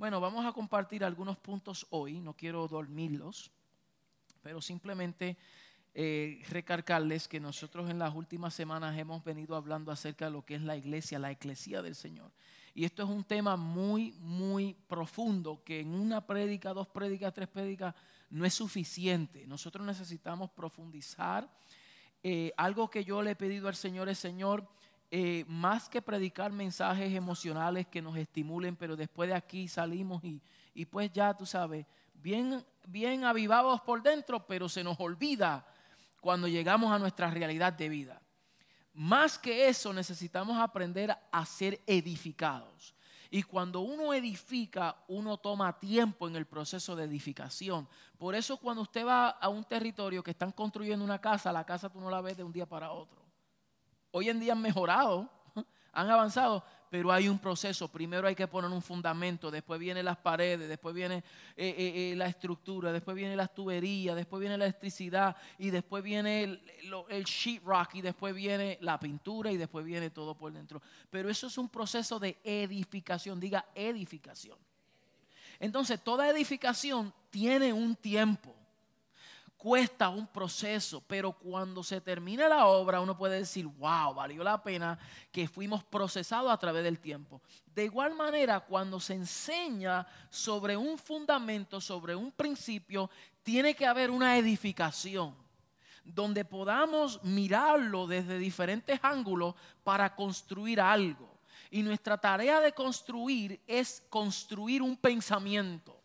Bueno, vamos a compartir algunos puntos hoy, no quiero dormirlos, pero simplemente eh, recargarles que nosotros en las últimas semanas hemos venido hablando acerca de lo que es la iglesia, la iglesia del Señor. Y esto es un tema muy, muy profundo que en una prédica, dos prédicas, tres prédicas no es suficiente. Nosotros necesitamos profundizar. Eh, algo que yo le he pedido al Señor es, Señor, eh, más que predicar mensajes emocionales que nos estimulen, pero después de aquí salimos y, y pues ya tú sabes, bien, bien avivados por dentro, pero se nos olvida cuando llegamos a nuestra realidad de vida. Más que eso, necesitamos aprender a ser edificados. Y cuando uno edifica, uno toma tiempo en el proceso de edificación. Por eso cuando usted va a un territorio que están construyendo una casa, la casa tú no la ves de un día para otro. Hoy en día han mejorado, han avanzado, pero hay un proceso. Primero hay que poner un fundamento, después vienen las paredes, después viene eh, eh, eh, la estructura, después viene las tuberías, después viene la electricidad y después viene el, el sheetrock y después viene la pintura y después viene todo por dentro. Pero eso es un proceso de edificación, diga edificación. Entonces, toda edificación tiene un tiempo cuesta un proceso, pero cuando se termina la obra uno puede decir, wow, valió la pena que fuimos procesados a través del tiempo. De igual manera, cuando se enseña sobre un fundamento, sobre un principio, tiene que haber una edificación donde podamos mirarlo desde diferentes ángulos para construir algo. Y nuestra tarea de construir es construir un pensamiento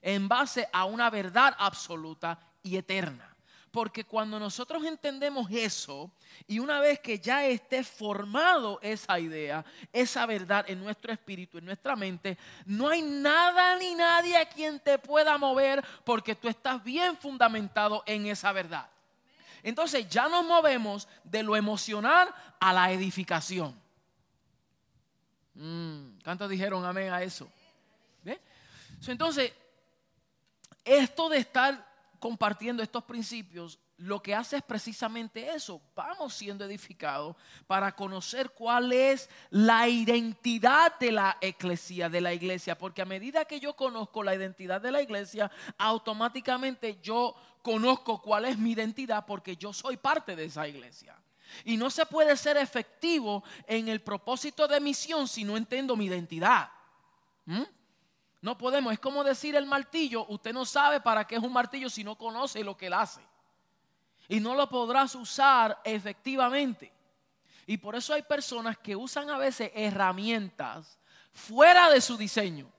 en base a una verdad absoluta y eterna. Porque cuando nosotros entendemos eso y una vez que ya esté formado esa idea, esa verdad en nuestro espíritu, en nuestra mente, no hay nada ni nadie a quien te pueda mover porque tú estás bien fundamentado en esa verdad. Entonces ya nos movemos de lo emocional a la edificación. Mm, ¿Cuántos dijeron amén a eso? Entonces, esto de estar compartiendo estos principios, lo que hace es precisamente eso. Vamos siendo edificados para conocer cuál es la identidad de la iglesia, de la iglesia, porque a medida que yo conozco la identidad de la iglesia, automáticamente yo conozco cuál es mi identidad porque yo soy parte de esa iglesia. Y no se puede ser efectivo en el propósito de misión si no entiendo mi identidad. ¿Mm? No podemos, es como decir el martillo, usted no sabe para qué es un martillo si no conoce lo que él hace. Y no lo podrás usar efectivamente. Y por eso hay personas que usan a veces herramientas fuera de su diseño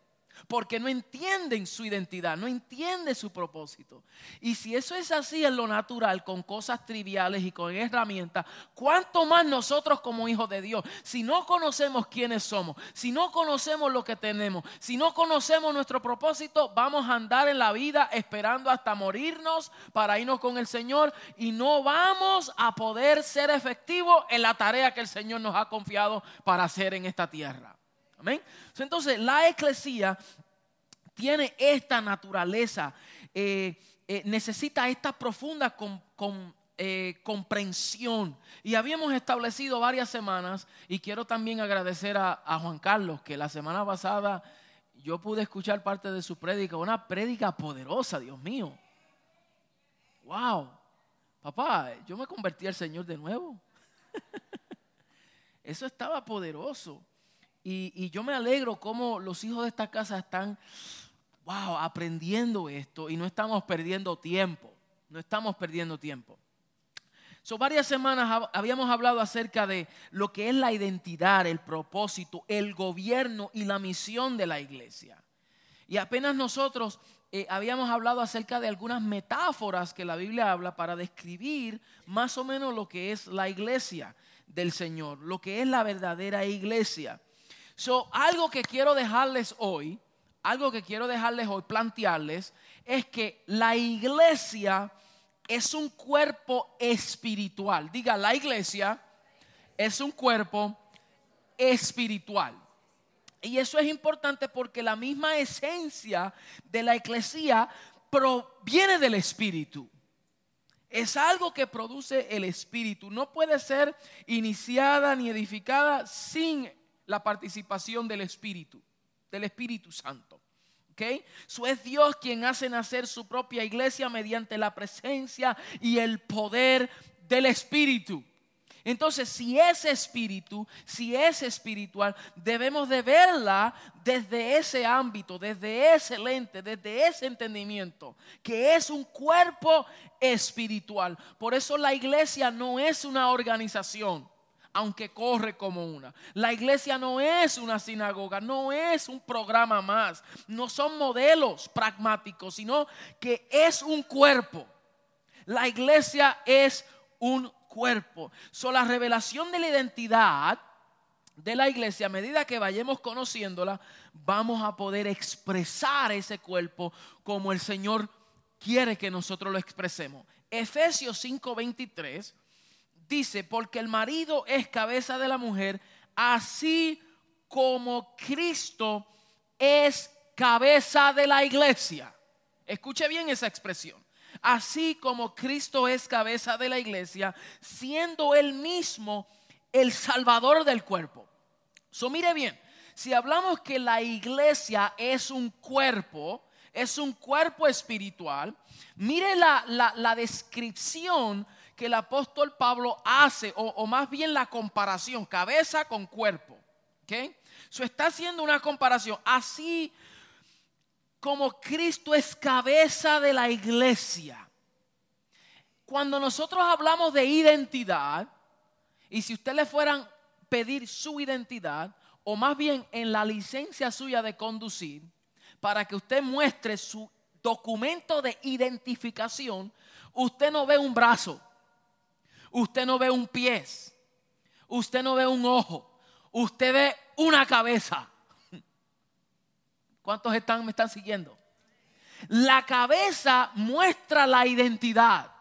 porque no entienden su identidad, no entienden su propósito. Y si eso es así en lo natural, con cosas triviales y con herramientas, ¿cuánto más nosotros como hijos de Dios? Si no conocemos quiénes somos, si no conocemos lo que tenemos, si no conocemos nuestro propósito, vamos a andar en la vida esperando hasta morirnos para irnos con el Señor y no vamos a poder ser efectivos en la tarea que el Señor nos ha confiado para hacer en esta tierra. Entonces, la eclesía tiene esta naturaleza, eh, eh, necesita esta profunda eh, comprensión. Y habíamos establecido varias semanas, y quiero también agradecer a, a, Juan Carlos, que la semana pasada yo pude escuchar parte de su prédica, una prédica poderosa, Dios mío. Wow, papá, yo me convertí al Señor de nuevo. Eso estaba poderoso. Y, yo me alegro como los hijos de esta casa están, wow, aprendiendo esto y no estamos perdiendo tiempo. No estamos perdiendo tiempo. So, varias semanas habíamos hablado acerca de lo que es la identidad, el propósito, el gobierno y la misión de la iglesia. Y apenas nosotros eh, habíamos hablado acerca de algunas metáforas que la Biblia habla para describir más o menos lo que es la iglesia del Señor, lo que es la verdadera iglesia. So, algo que quiero dejarles hoy, algo que quiero dejarles hoy, plantearles, es que la iglesia es un cuerpo espiritual. Diga, la iglesia es un cuerpo espiritual. Y eso es importante porque la misma esencia de la iglesia proviene del espíritu. Es algo que produce el espíritu. No puede ser iniciada ni edificada sin la participación del Espíritu. del Espíritu Santo. ¿Okay? Eso es Dios quien hace nacer su propia iglesia mediante la presencia y el poder del Espíritu. Entonces, si es espíritu, si es espiritual, debemos de verla desde ese ámbito, desde ese lente, desde ese entendimiento, que es un cuerpo espiritual. Por eso la iglesia no es una organización aunque corre como una. La iglesia no es una sinagoga, no es un programa más, no son modelos pragmáticos, sino que es un cuerpo. La iglesia es un cuerpo. So, la revelación de la identidad de la iglesia, a medida que vayamos conociéndola, vamos a poder expresar ese cuerpo como el Señor quiere que nosotros lo expresemos. Efesios 5:23 dice, porque el marido es cabeza de la mujer, así como Cristo es cabeza de la iglesia. Escuche bien esa expresión así como Cristo es cabeza de la iglesia, siendo él mismo el salvador del cuerpo. So, mire bien, si hablamos que la iglesia es un cuerpo, es un cuerpo espiritual, mire la, descripción que el apóstol Pablo hace, o, más bien la comparación, cabeza con cuerpo. ¿ok? So, está haciendo una comparación. Así como Cristo es cabeza de la iglesia. Cuando nosotros hablamos de identidad, y si usted le fueran pedir su identidad, o más bien en la licencia suya de conducir, para que usted muestre su documento de identificación, usted no ve un brazo, usted no ve un pie, usted no ve un ojo, usted ve una cabeza. ¿Cuántos están, me están siguiendo? La cabeza muestra la identidad.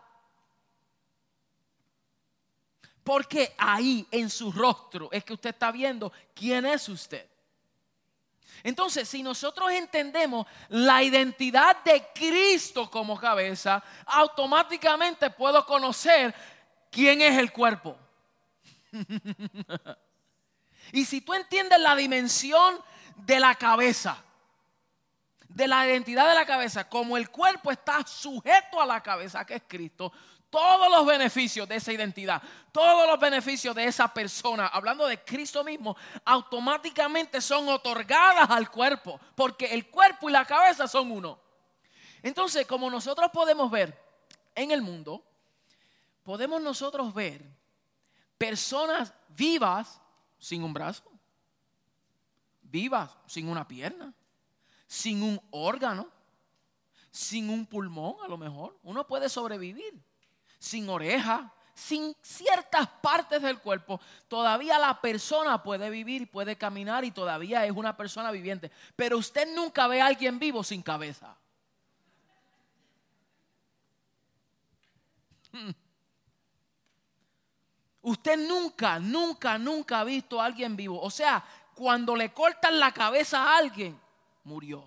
Porque ahí en su rostro es que usted está viendo quién es usted. Entonces, si nosotros entendemos la identidad de Cristo como cabeza, automáticamente puedo conocer quién es el cuerpo. y si tú entiendes la dimensión de la cabeza, de la identidad de la cabeza, como el cuerpo está sujeto a la cabeza, que es Cristo, todos los beneficios de esa identidad, todos los beneficios de esa persona, hablando de Cristo mismo, automáticamente son otorgadas al cuerpo, porque el cuerpo y la cabeza son uno. Entonces, como nosotros podemos ver en el mundo, podemos nosotros ver personas vivas sin un brazo, vivas sin una pierna, sin un órgano, sin un pulmón a lo mejor. Uno puede sobrevivir sin oreja, sin ciertas partes del cuerpo, todavía la persona puede vivir, puede caminar y todavía es una persona viviente. Pero usted nunca ve a alguien vivo sin cabeza. Usted nunca, nunca, nunca ha visto a alguien vivo. O sea, cuando le cortan la cabeza a alguien, murió.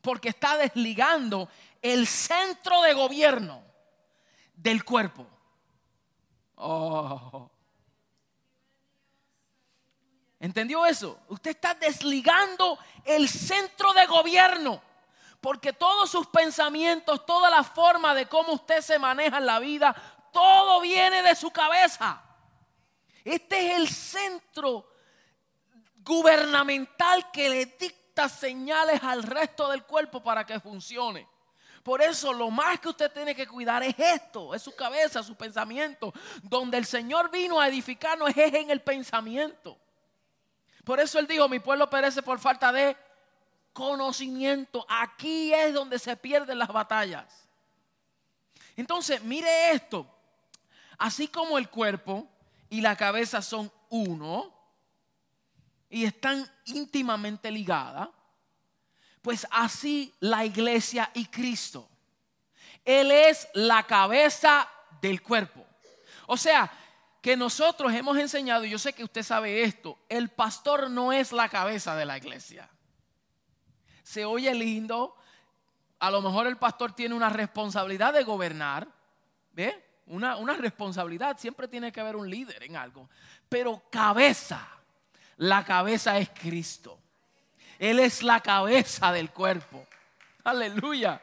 Porque está desligando el centro de gobierno del cuerpo. Oh. ¿Entendió eso? Usted está desligando el centro de gobierno. Porque todos sus pensamientos, toda la forma de cómo usted se maneja en la vida, todo viene de su cabeza. Este es el centro gubernamental que le dicta señales al resto del cuerpo para que funcione. Por eso lo más que usted tiene que cuidar es esto, es su cabeza, su pensamiento. Donde el Señor vino a edificarnos es en el pensamiento. Por eso Él dijo, mi pueblo perece por falta de conocimiento. Aquí es donde se pierden las batallas. Entonces, mire esto. Así como el cuerpo y la cabeza son uno, y están íntimamente ligadas, pues así la iglesia y Cristo. Él es la cabeza del cuerpo. O sea, que nosotros hemos enseñado, y yo sé que usted sabe esto, el pastor no es la cabeza de la iglesia. Se oye lindo, a lo mejor el pastor tiene una responsabilidad de gobernar, ¿ve? Una, una responsabilidad, siempre tiene que haber un líder en algo, pero cabeza la cabeza es Cristo. Él es la cabeza del cuerpo. Aleluya.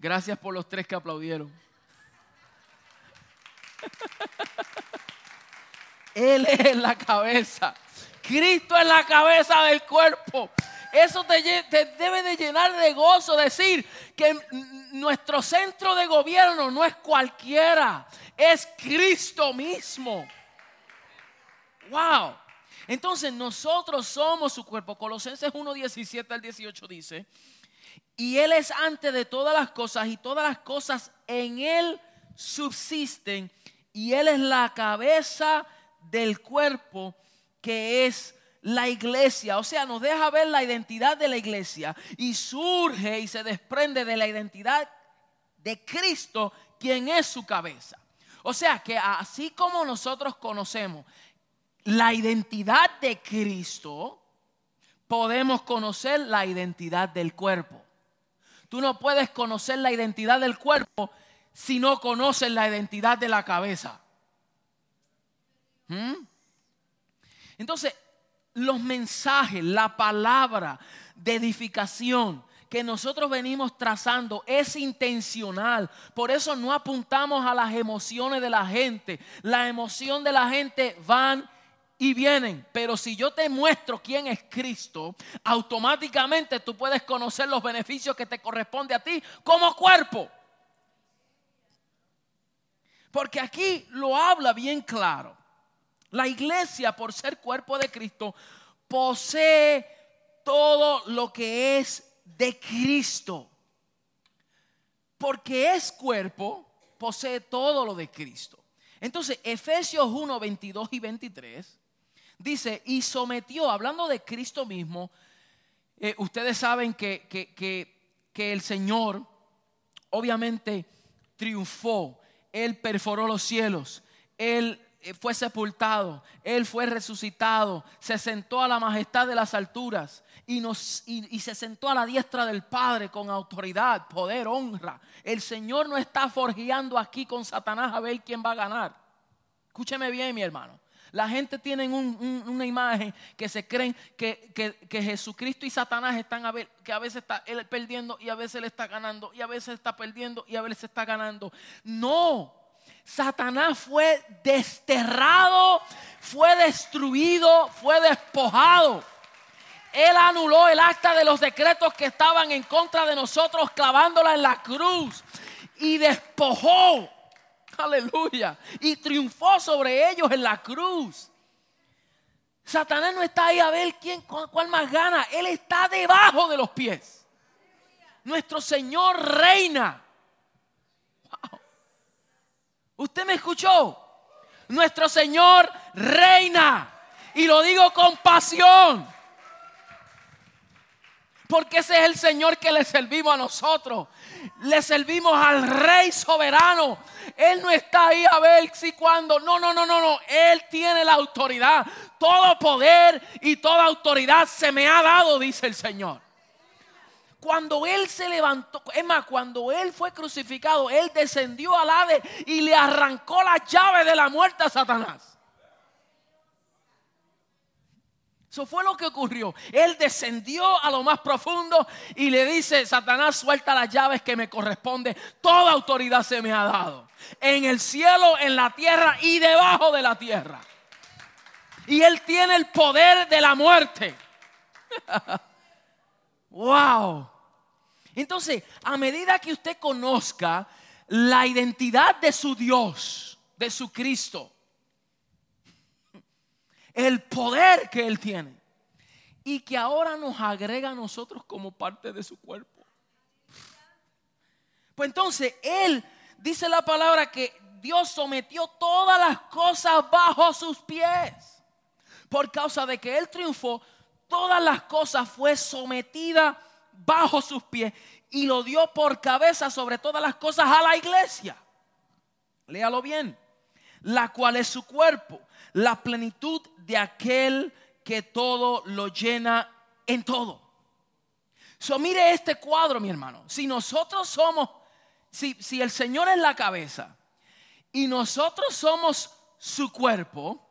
Gracias por los tres que aplaudieron. Él es la cabeza. Cristo es la cabeza del cuerpo. Eso te, debe de llenar de gozo decir que nuestro centro de gobierno no es cualquiera, es Cristo mismo. Wow. Entonces nosotros somos su cuerpo. Colosenses 1, 17 al 18 dice, y Él es antes de todas las cosas y todas las cosas en Él subsisten y Él es la cabeza del cuerpo que es la iglesia. O sea, nos deja ver la identidad de la iglesia y surge y se desprende de la identidad de Cristo, quien es su cabeza. O sea, que así como nosotros conocemos la identidad de Cristo, podemos conocer la identidad del cuerpo. Tú no puedes conocer la identidad del cuerpo si no conoces la identidad de la cabeza. ¿Mm? Entonces, los mensajes, la palabra de edificación que nosotros venimos trazando es intencional. Por eso no apuntamos a las emociones de la gente. La emoción de la gente van y vienen. Pero si yo te muestro quién es Cristo, automáticamente tú puedes conocer los beneficios que te corresponde a ti como cuerpo. Porque aquí lo habla bien claro. La iglesia, por ser cuerpo de Cristo, posee todo lo que es de Cristo. Porque es cuerpo, posee todo lo de Cristo. Entonces, Efesios 1, 22 y 23 dice, y sometió, hablando de Cristo mismo, eh, ustedes saben que, que el Señor obviamente triunfó, Él perforó los cielos, Él fue sepultado, Él fue resucitado, se sentó a la majestad de las alturas y, nos, y, se sentó a la diestra del Padre con autoridad, poder, honra. El Señor no está forjeando aquí con Satanás a ver quién va a ganar. Escúcheme bien, mi hermano. La gente tiene una imagen que se creen que, que, Jesucristo y Satanás están a ver, que a veces está él perdiendo y a veces él está ganando, y a veces está perdiendo y a veces está ganando. No, Satanás fue desterrado, fue destruido, fue despojado. Él anuló el acta de los decretos que estaban en contra de nosotros clavándola en la cruz y despojó. Aleluya. Y triunfó sobre ellos en la cruz. Satanás no está ahí a ver quién, cuál más gana. Él está debajo de los pies. Nuestro Señor reina. ¿Usted me escuchó? Nuestro Señor reina. Y lo digo con pasión. Porque ese es el Señor que le servimos a nosotros. Le servimos al Rey soberano. Él no está ahí a ver si cuando. No, no, no, no, no. Él tiene la autoridad. Todo poder y toda autoridad se me ha dado, dice el Señor. Cuando Él se levantó, es más, cuando Él fue crucificado, Él descendió al Hades y le arrancó la llave de la muerte a Satanás. Eso fue lo que ocurrió. Él descendió a lo más profundo y le dice, Satanás, suelta las llaves que me corresponde. Toda autoridad se me ha dado. En el cielo, en la tierra y debajo de la tierra. Y Él tiene el poder de la muerte. wow. Entonces, a medida que usted conozca la identidad de su Dios, de su Cristo, el poder que Él tiene y que ahora nos agrega a nosotros como parte de su cuerpo. Pues entonces Él dice la palabra que Dios sometió todas las cosas bajo sus pies. Por causa de que Él triunfó, todas las cosas fue sometida bajo sus pies y lo dio por cabeza sobre todas las cosas a la iglesia. Léalo bien. La cual es su cuerpo, la plenitud de aquel que todo lo llena en todo. So, mire este cuadro, mi hermano. Si nosotros somos, si, si el Señor es la cabeza y nosotros somos su cuerpo,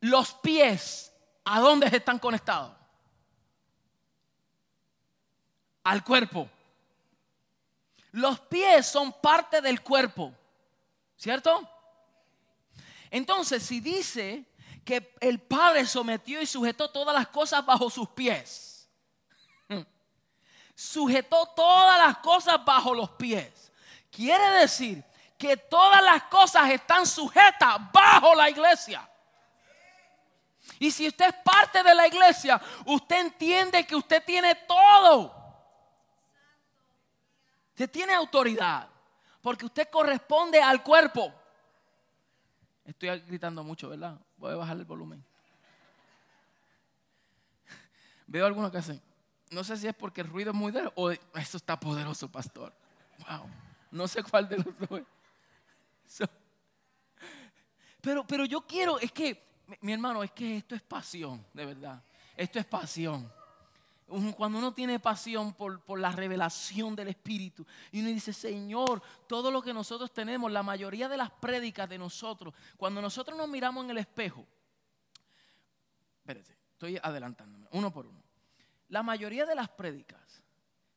los pies ¿a dónde están conectados? Al cuerpo. Los pies son parte del cuerpo, ¿cierto? Entonces, si dice que el Padre sometió y sujetó todas las cosas bajo sus pies, sujetó todas las cosas bajo los pies, quiere decir que todas las cosas están sujetas bajo la iglesia. Y si usted es parte de la iglesia, usted entiende que usted tiene todo. Usted tiene autoridad, porque usted corresponde al cuerpo. Estoy gritando mucho, ¿verdad? Voy a bajar el volumen. Veo algunos que hacen. No sé si es porque el ruido es muy débil o eso está poderoso, pastor. Wow. No sé cuál de los dos. pero, pero yo quiero, es que, mi hermano, es que esto es pasión, de verdad. Esto es pasión. Cuando uno tiene pasión por, por, la revelación del Espíritu y uno dice, Señor, todo lo que nosotros tenemos, la mayoría de las prédicas de nosotros, cuando nosotros nos miramos en el espejo, espérate, estoy adelantándome, uno por uno. La mayoría de las prédicas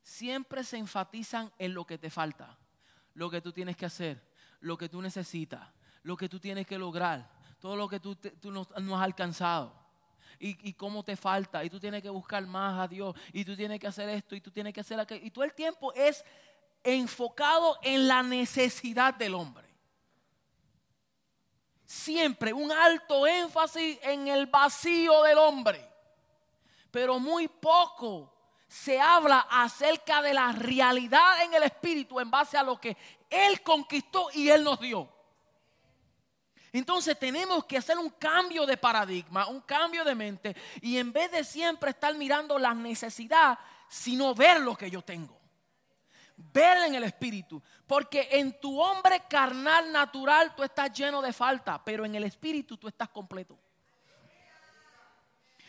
siempre se enfatizan en lo que te falta, lo que tú tienes que hacer, lo que tú necesitas, lo que tú tienes que lograr, todo lo que tú, no, has alcanzado. Y, cómo te falta, y tú tienes que buscar más a Dios, y tú tienes que hacer esto, y tú tienes que hacer aquello. Y todo el tiempo es enfocado en la necesidad del hombre. Siempre un alto énfasis en el vacío del hombre, pero muy poco se habla acerca de la realidad en el espíritu en base a lo que él conquistó y Él nos dio. Entonces tenemos que hacer un cambio de paradigma, un cambio de mente y en vez de siempre estar mirando la necesidad, sino ver lo que yo tengo. Ver en el espíritu, porque en tu hombre carnal natural tú estás lleno de falta, pero en el espíritu tú estás completo.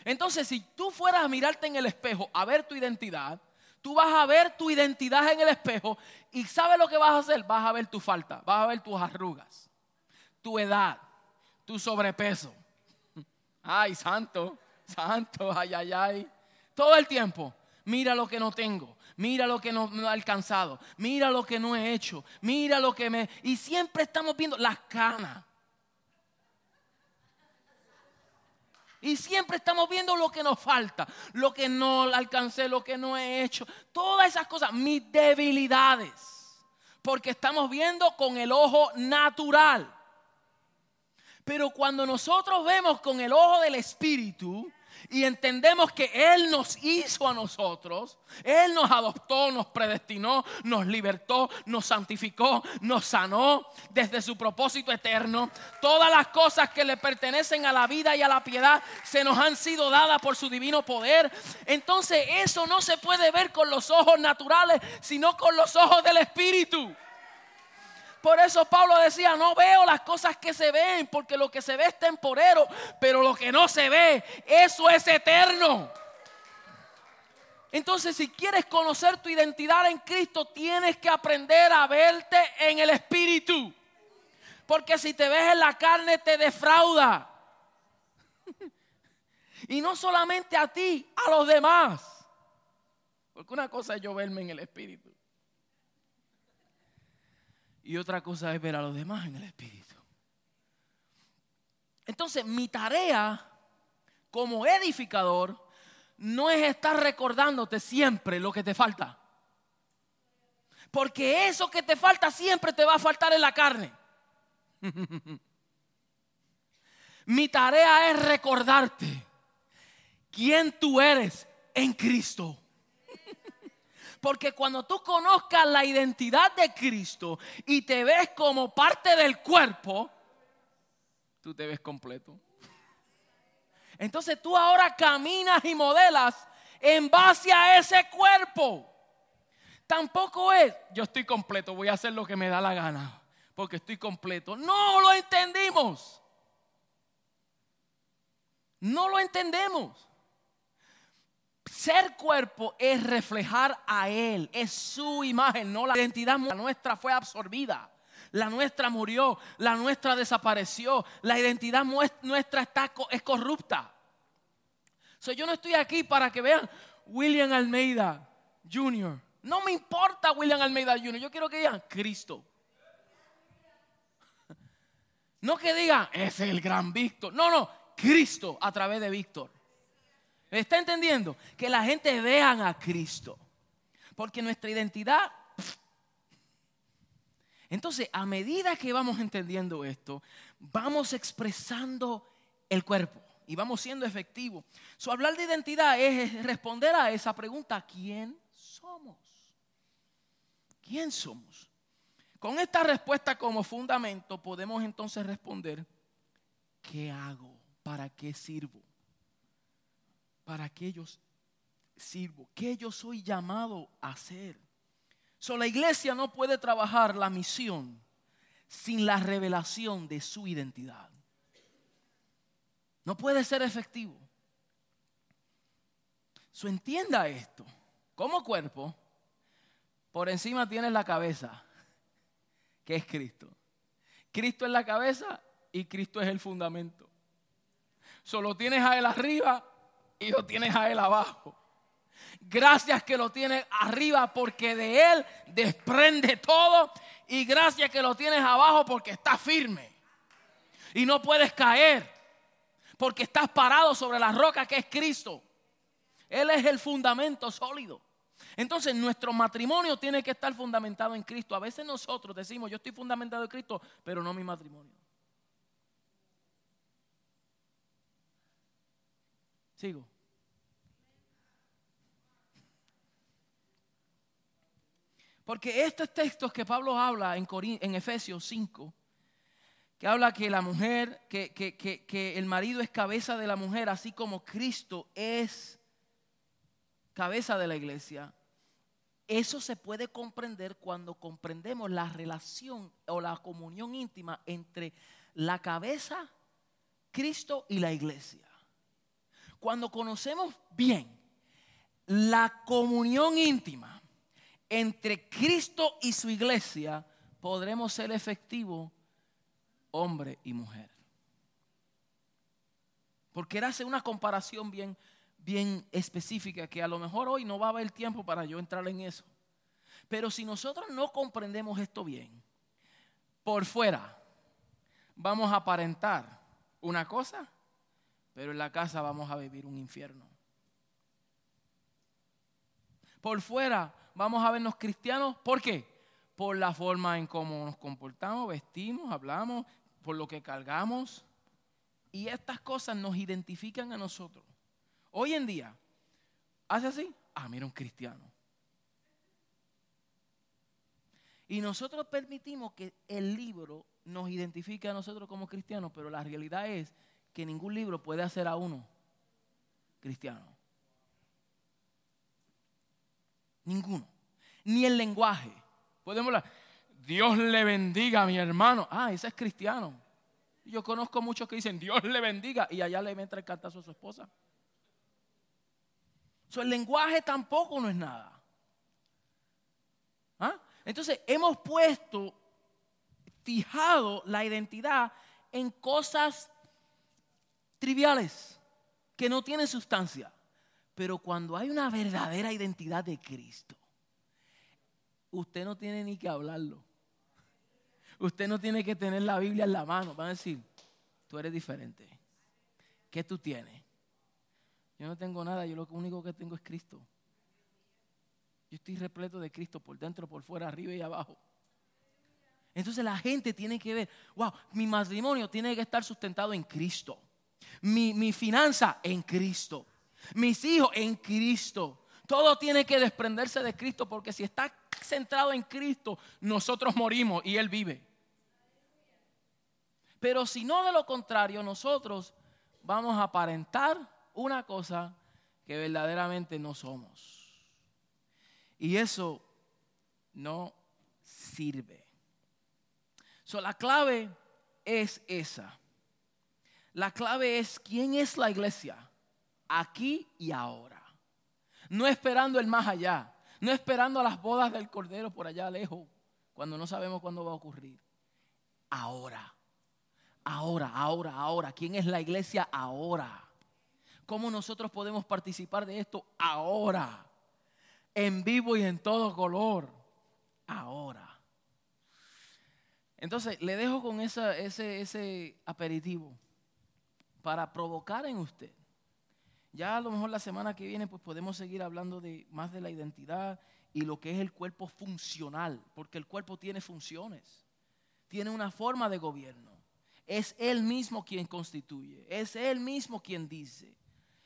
Entonces, si tú fueras a mirarte en el espejo, a ver tu identidad, tú vas a ver tu identidad en el espejo y ¿sabes lo que vas a hacer? Vas a ver tu falta, vas a ver tus arrugas, tu edad, tu sobrepeso. Ay, santo, santo, ay, ay, ay. Todo el tiempo, mira lo que no tengo, mira lo que no, no, he alcanzado, mira lo que no he hecho, mira lo que me... Y siempre estamos viendo las canas. Y siempre estamos viendo lo que nos falta, lo que no alcancé, lo que no he hecho. Todas esas cosas, mis debilidades. Porque estamos viendo con el ojo natural. Pero cuando nosotros vemos con el ojo del Espíritu, y entendemos que Él nos hizo a nosotros, Él nos adoptó, nos predestinó, nos libertó, nos santificó, nos sanó desde su propósito eterno. Todas las cosas que le pertenecen a la vida y a la piedad se nos han sido dadas por su divino poder. Entonces eso no se puede ver con los ojos naturales, sino con los ojos del Espíritu. Por eso Pablo decía, no veo las cosas que se ven, porque lo que se ve es temporero, pero lo que no se ve, eso es eterno. Entonces, si quieres conocer tu identidad en Cristo, tienes que aprender a verte en el Espíritu. Porque si te ves en la carne, te defrauda. Y no solamente a ti, a los demás. Porque una cosa es yo verme en el Espíritu. Y otra cosa es ver a los demás en el Espíritu. Entonces, mi tarea como edificador no es estar recordándote siempre lo que te falta. Porque eso que te falta siempre te va a faltar en la carne. Mi tarea es recordarte quién tú eres en Cristo. Porque cuando tú conozcas la identidad de Cristo y te ves como parte del cuerpo, tú te ves completo. Entonces tú ahora caminas y modelas en base a ese cuerpo. Tampoco es, yo estoy completo, voy a hacer lo que me da la gana, porque estoy completo. No lo entendimos. No lo entendemos. Ser cuerpo es reflejar a Él, es su imagen, no la identidad nuestra fue absorbida. La nuestra murió, la nuestra desapareció, la identidad nuestra está, es corrupta. So, yo no estoy aquí para que vean William Almeida Jr. No me importa William Almeida Jr. Yo quiero que digan Cristo. No que digan, es el gran Víctor. No, no, Cristo a través de Víctor. ¿Está entendiendo? Que la gente vean a Cristo. Porque nuestra identidad... Entonces, a medida que vamos entendiendo esto, vamos expresando el cuerpo y vamos siendo efectivos. Su hablar de identidad es responder a esa pregunta, ¿quién somos? ¿Quién somos? Con esta respuesta como fundamento podemos entonces responder, ¿qué hago? ¿Para qué sirvo? ¿Para qué yo sirvo? ¿Qué yo soy llamado a hacer? So, la iglesia no puede trabajar la misión sin la revelación de su identidad. No puede ser efectivo. So, entienda esto. Como cuerpo, por encima tienes la cabeza, que es Cristo. Cristo es la cabeza y Cristo es el fundamento. Solo tienes a Él arriba y lo tienes a Él abajo. Gracias que lo tienes arriba porque de Él desprende todo. Y gracias que lo tienes abajo porque está firme. Y no puedes caer porque estás parado sobre la roca que es Cristo. Él es el fundamento sólido. Entonces nuestro matrimonio tiene que estar fundamentado en Cristo. A veces nosotros decimos, yo estoy fundamentado en Cristo, pero no mi matrimonio. Sigo. Porque estos textos que Pablo habla en, Efesios 5, que habla que la mujer, que, el marido es cabeza de la mujer, así como Cristo es cabeza de la iglesia. Eso se puede comprender cuando comprendemos la relación o la comunión íntima entre la cabeza, Cristo y la iglesia. Cuando conocemos bien la comunión íntima entre Cristo y su iglesia, podremos ser efectivos hombre y mujer. Porque era hacer una comparación bien, bien específica que a lo mejor hoy no va a haber tiempo para yo entrar en eso. Pero si nosotros no comprendemos esto bien, por fuera vamos a aparentar una cosa, pero en la casa vamos a vivir un infierno. Por fuera vamos a vernos cristianos, ¿por qué? Por la forma en cómo nos comportamos, vestimos, hablamos, por lo que cargamos. Y estas cosas nos identifican a nosotros. Hoy en día, hace así, ah, mira un cristiano. Y nosotros permitimos que el libro nos identifique a nosotros como cristianos, pero la realidad es que ningún libro puede hacer a uno cristiano. Ninguno. Ni el lenguaje. Podemos hablar, Dios le bendiga a mi hermano. Ah, ese es cristiano. Yo conozco muchos que dicen, Dios le bendiga, y allá le entra el cantazo a su esposa. el lenguaje tampoco no es nada. ¿Ah? Entonces, hemos puesto, fijado la identidad en cosas triviales, que no tienen sustancia. Pero cuando hay una verdadera identidad de Cristo, usted no tiene ni que hablarlo. Usted no tiene que tener la Biblia en la mano. Van a decir, tú eres diferente. ¿Qué tú tienes? Yo no tengo nada, yo lo único que tengo es Cristo. Yo estoy repleto de Cristo por dentro, por fuera, arriba y abajo. Entonces la gente tiene que ver, wow, mi matrimonio tiene que estar sustentado en Cristo. Mi, mi finanza en Cristo. Mis hijos en Cristo. Todo tiene que desprenderse de Cristo porque si está centrado en Cristo, nosotros morimos y Él vive. Pero si no de lo contrario, nosotros vamos a aparentar una cosa que verdaderamente no somos. Y eso no sirve. So, la clave es esa. La clave es quién es la iglesia, aquí y ahora. No esperando el más allá, no esperando a las bodas del Cordero por allá lejos, cuando no sabemos cuándo va a ocurrir. Ahora. Ahora, ahora, ahora. ¿Quién es la iglesia ahora? ¿Cómo nosotros podemos participar de esto ahora? En vivo y en todo color. Ahora. Entonces, le dejo con ese, aperitivo para provocar en usted. Ya a lo mejor la semana que viene pues podemos seguir hablando de más de la identidad y lo que es el cuerpo funcional, porque el cuerpo tiene funciones, tiene una forma de gobierno. Es Él mismo quien constituye, es Él mismo quien dice.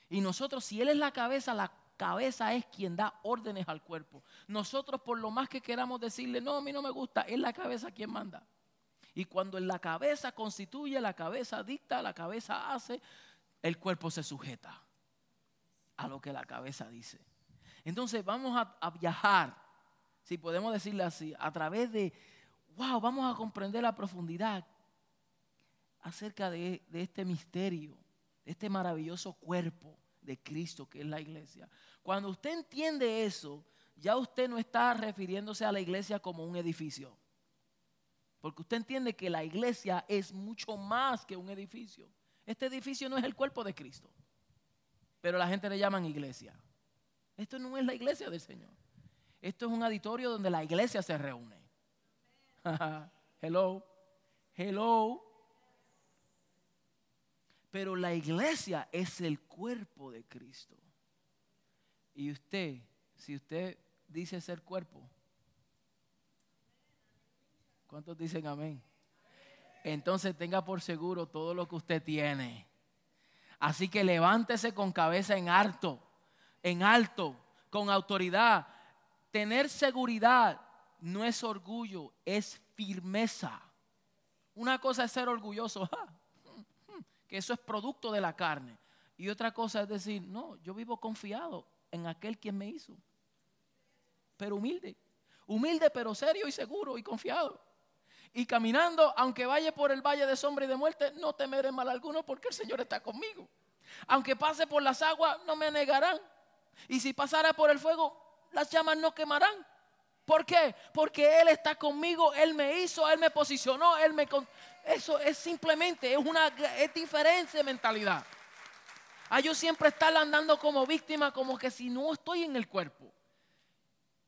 Y nosotros, si Él es la cabeza, la cabeza es quien da órdenes al cuerpo. Nosotros, por lo más que queramos decirle, no, a mí no me gusta, es la cabeza quien manda. Y cuando en la cabeza constituye, la cabeza dicta, la cabeza hace, el cuerpo se sujeta a lo que la cabeza dice. Entonces vamos a, viajar, si podemos decirle así, a través de, wow, vamos a comprender la profundidad acerca de, de este misterio, de este maravilloso cuerpo de Cristo que es la iglesia. Cuando usted entiende eso, ya usted no está refiriéndose a la iglesia como un edificio. Porque usted entiende que la iglesia es mucho más que un edificio. Este edificio no es el cuerpo de Cristo. Pero la gente le llaman iglesia. Esto no es la iglesia del Señor. Esto es un auditorio donde la iglesia se reúne. hello, hello. Pero la iglesia es el cuerpo de Cristo. Y usted, si usted dice ser cuerpo, ¿cuántos dicen amén? Entonces tenga por seguro todo lo que usted tiene. Así que levántese con cabeza en alto en alto, con autoridad. Tener seguridad no es orgullo, es firmeza. Una cosa es ser orgulloso, que eso es producto de la carne. Y otra cosa es decir, no, yo vivo confiado en aquel quien me hizo. Pero humilde. Humilde, pero serio y seguro y confiado. Y caminando, aunque vaya por el valle de sombra y de muerte, no temeré mal alguno porque el Señor está conmigo. Aunque pase por las aguas, no me negarán. Y si pasara por el fuego, las llamas no quemarán. ¿Por qué? Porque Él está conmigo, Él me hizo, Él me posicionó, Él me... Eso es simplemente, es una es diferencia de mentalidad. A yo siempre estar andando como víctima, como que si no estoy en el cuerpo.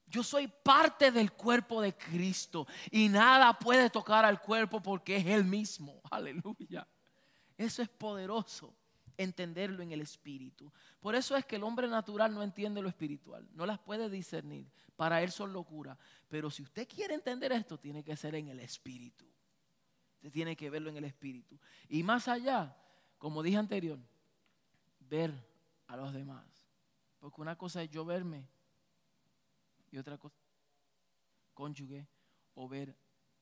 Yo soy parte del cuerpo de Cristo y nada puede tocar al cuerpo porque es Él mismo. Aleluya. Eso es poderoso entenderlo en el espíritu. Por eso es que el hombre natural no entiende lo espiritual, no las puede discernir. Para él son locura. Pero si usted quiere entender esto, tiene que ser en el espíritu. Usted tiene que verlo en el espíritu. Y más allá, como dije anterior, ver a los demás. Porque una cosa es yo verme y otra cosa cónyuge o ver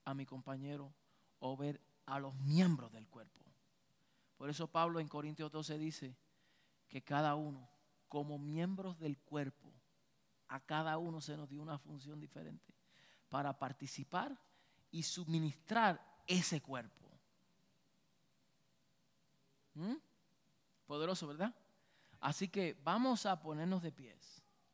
a mi compañero o ver a los miembros del cuerpo. Por eso Pablo en Corintios 12 dice que cada uno, como miembros del cuerpo, a cada uno se nos dio una función diferente para participar y suministrar ese cuerpo. ¿Mm? Poderoso, ¿verdad? Así que vamos a ponernos de pies.